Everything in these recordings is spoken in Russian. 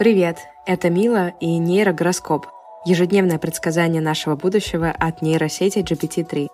Привет, это Мила и нейрогороскоп. Ежедневное предсказание нашего будущего от нейросети GPT-3.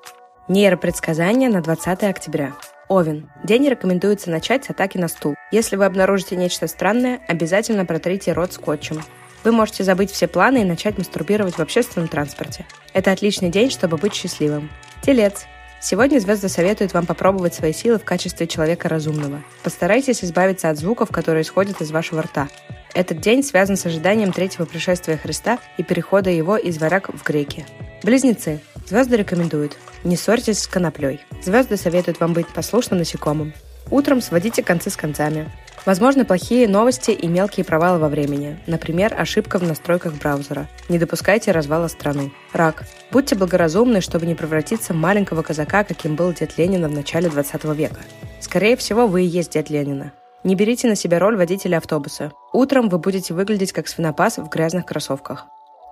Нейропредсказание на 20 октября. Овен. День рекомендуется начать с атаки на стул. Если вы обнаружите нечто странное, обязательно протрите рот скотчем. Вы можете забыть все планы и начать мастурбировать в общественном транспорте. Это отличный день, чтобы быть счастливым. Телец. Сегодня звезды советуют вам попробовать свои силы в качестве человека разумного. Постарайтесь избавиться от звуков, которые исходят из вашего рта. Этот день связан с ожиданием третьего пришествия Христа и перехода его из варяг в греки. Близнецы. Звезды рекомендуют. Не ссорьтесь с коноплей. Звезды советуют вам быть послушным насекомым. Утром сводите концы с концами. Возможны плохие новости и мелкие провалы во времени, например, ошибка в настройках браузера. Не допускайте развала страны. Рак. Будьте благоразумны, чтобы не превратиться в маленького казака, каким был дед Ленина в начале 20 века. Скорее всего, вы и есть дед Ленина. Не берите на себя роль водителя автобуса. Утром вы будете выглядеть как свинопас в грязных кроссовках.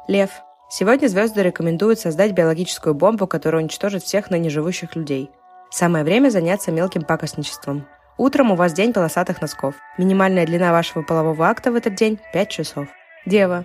Лев. Сегодня звезды рекомендуют создать биологическую бомбу, которая уничтожит всех ныне живущих людей. Самое время заняться мелким пакостничеством. Утром у вас день полосатых носков. Минимальная длина вашего полового акта в этот день – 5 часов. Дева.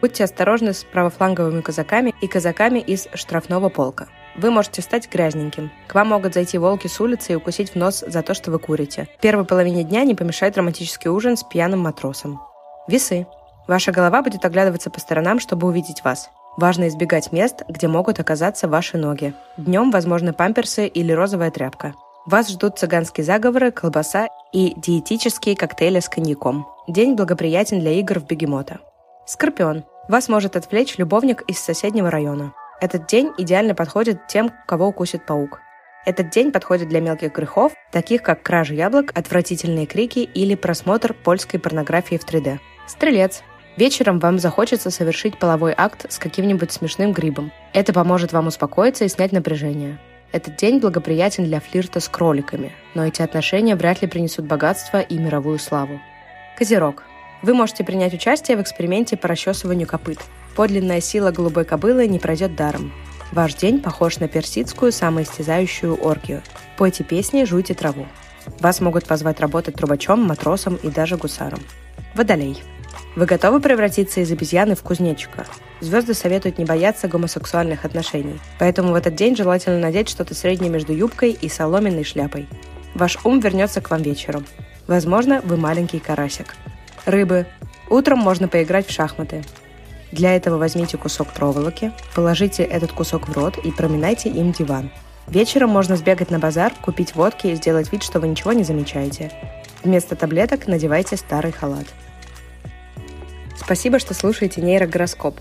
Будьте осторожны с правофланговыми казаками и казаками из штрафного полка. Вы можете стать грязненьким. К вам могут зайти волки с улицы и укусить в нос за то, что вы курите. В первой половине дня не помешает романтический ужин с пьяным матросом. Весы. Ваша голова будет оглядываться по сторонам, чтобы увидеть вас. Важно избегать мест, где могут оказаться ваши ноги. Днем возможны памперсы или розовая тряпка. Вас ждут цыганские заговоры, колбаса и диетические коктейли с коньяком. День благоприятен для игр в бегемота. Скорпион. Вас может отвлечь любовник из соседнего района. Этот день идеально подходит тем, кого укусит паук. Этот день подходит для мелких грехов, таких как кража яблок, отвратительные крики или просмотр польской порнографии в 3D. Стрелец. Вечером вам захочется совершить половой акт с каким-нибудь смешным грибом. Это поможет вам успокоиться и снять напряжение. Этот день благоприятен для флирта с кроликами, но эти отношения вряд ли принесут богатство и мировую славу. Козерог. Вы можете принять участие в эксперименте по расчесыванию копыт. Подлинная сила голубой кобылы не пройдет даром. Ваш день похож на персидскую самоистязающую оргию. Пойте песни, жуйте траву. Вас могут позвать работать трубачом, матросом и даже гусаром. Водолей. Вы готовы превратиться из обезьяны в кузнечика? Звезды советуют не бояться гомосексуальных отношений, поэтому в этот день желательно надеть что-то среднее между юбкой и соломенной шляпой. Ваш ум вернется к вам вечером. Возможно, вы маленький карасик. Рыбы. Утром можно поиграть в шахматы. Для этого возьмите кусок проволоки, положите этот кусок в рот и проминайте им диван. Вечером можно сбегать на базар, купить водки и сделать вид, что вы ничего не замечаете. Вместо таблеток надевайте старый халат. Спасибо, что слушаете нейрогороскоп.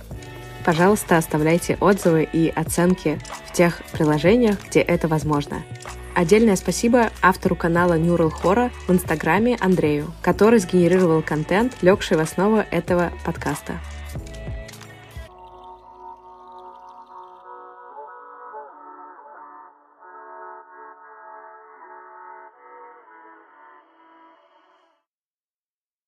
Пожалуйста, оставляйте отзывы и оценки в тех приложениях, где это возможно. Отдельное спасибо автору канала Neural Horror в Инстаграме Андрею, который сгенерировал контент, легший в основу этого подкаста.